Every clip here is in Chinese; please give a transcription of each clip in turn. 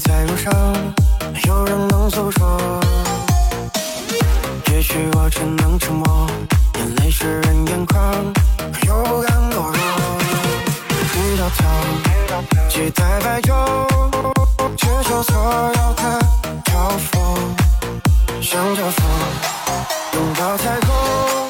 在路上有人能诉说。也许我只能沉默眼泪湿润眼眶可又不甘懦弱低着头期待白昼接受所有的嘲讽向着风拥抱彩虹。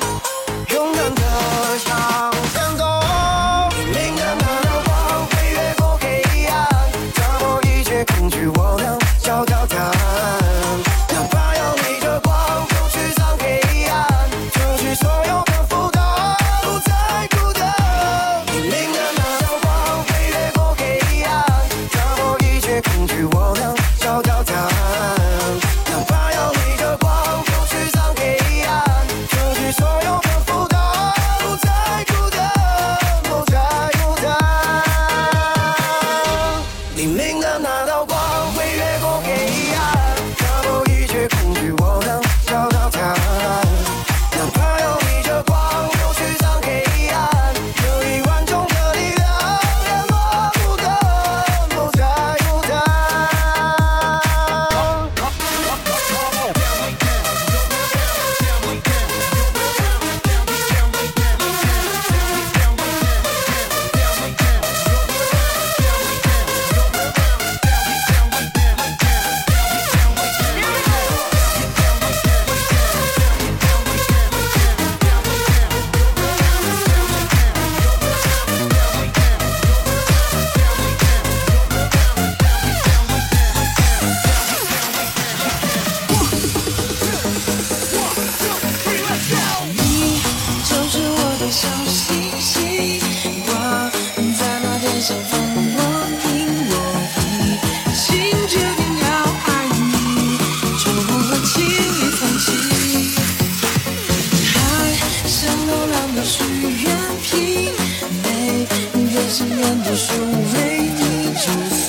为你痴。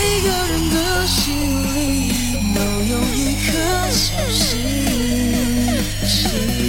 每个人的心里都有一颗小星星。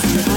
Thank you.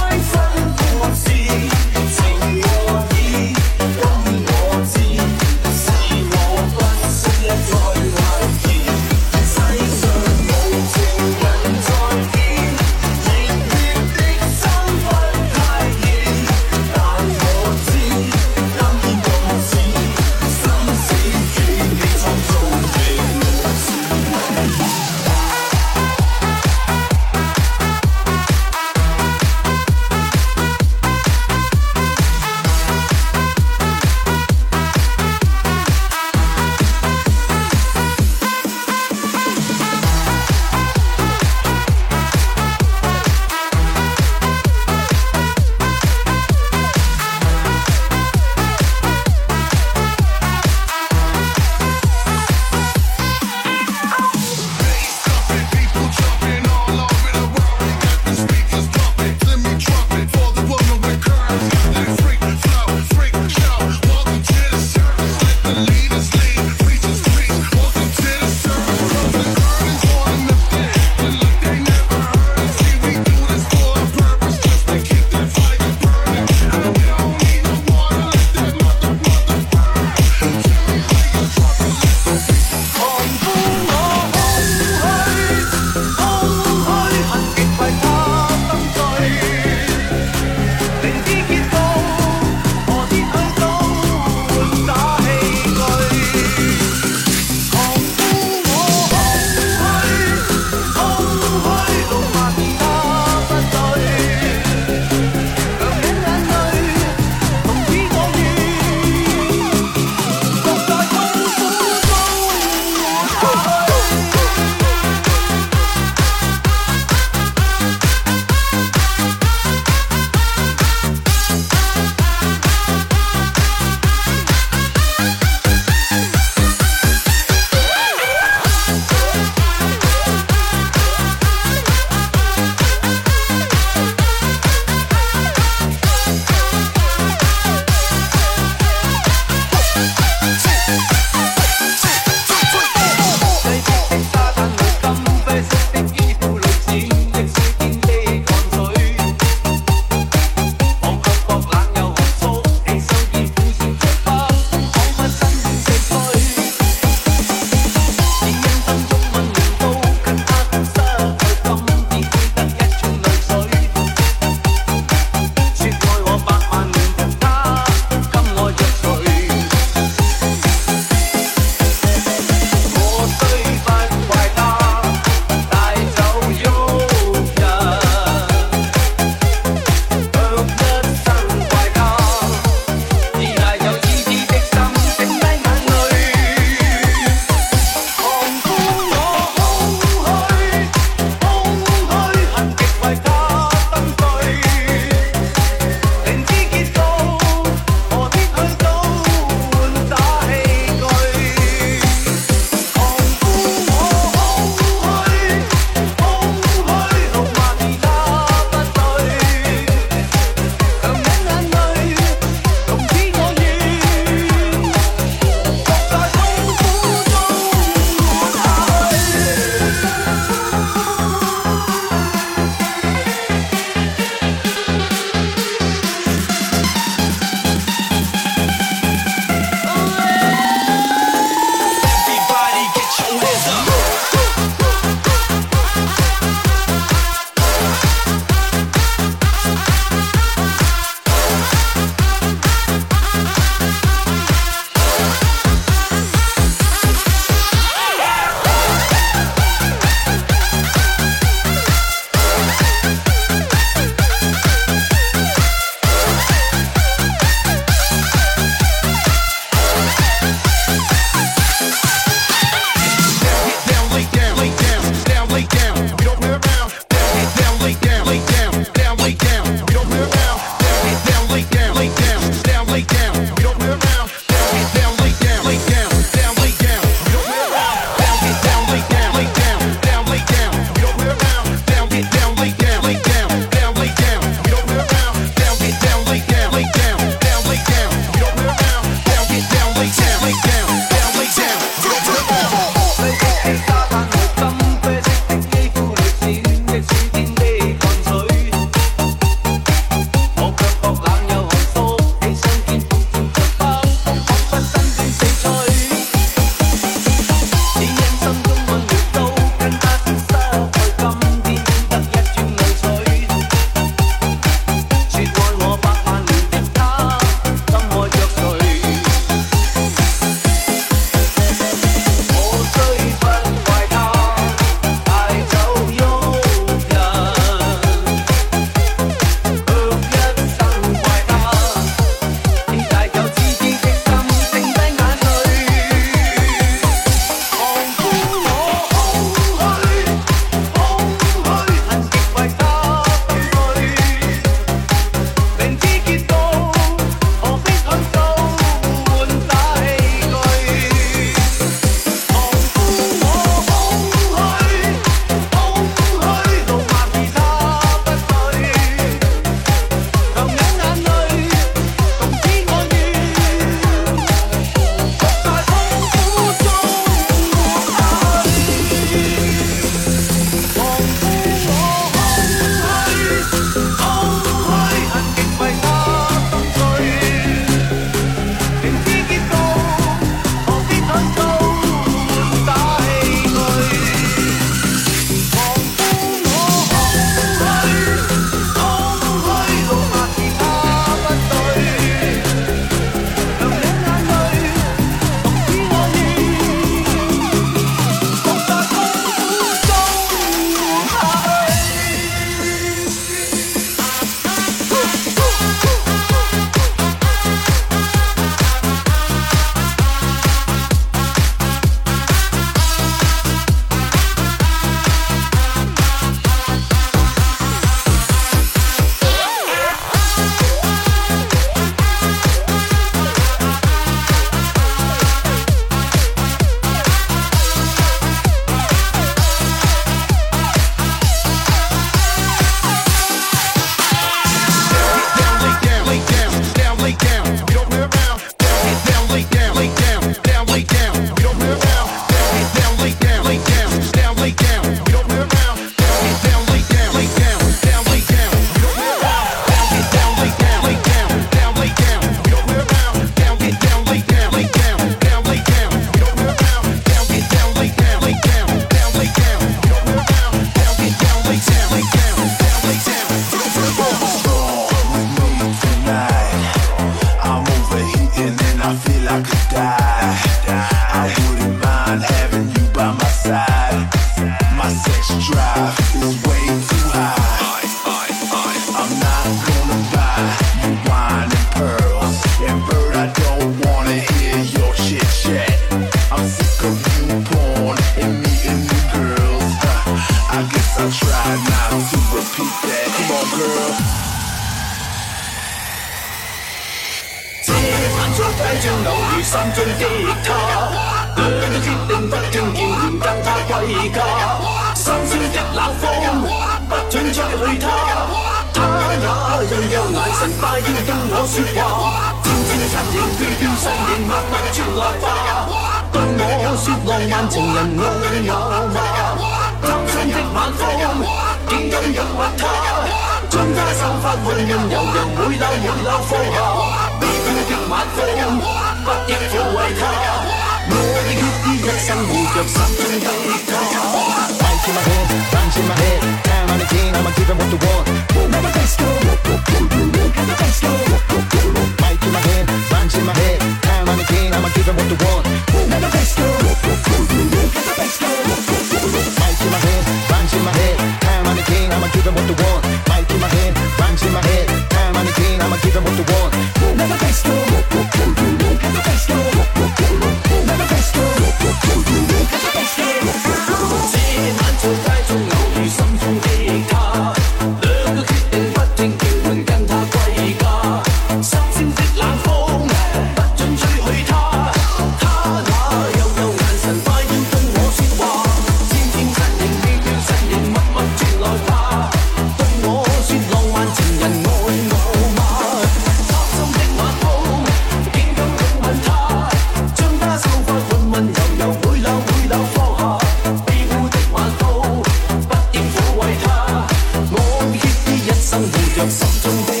something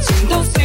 情都。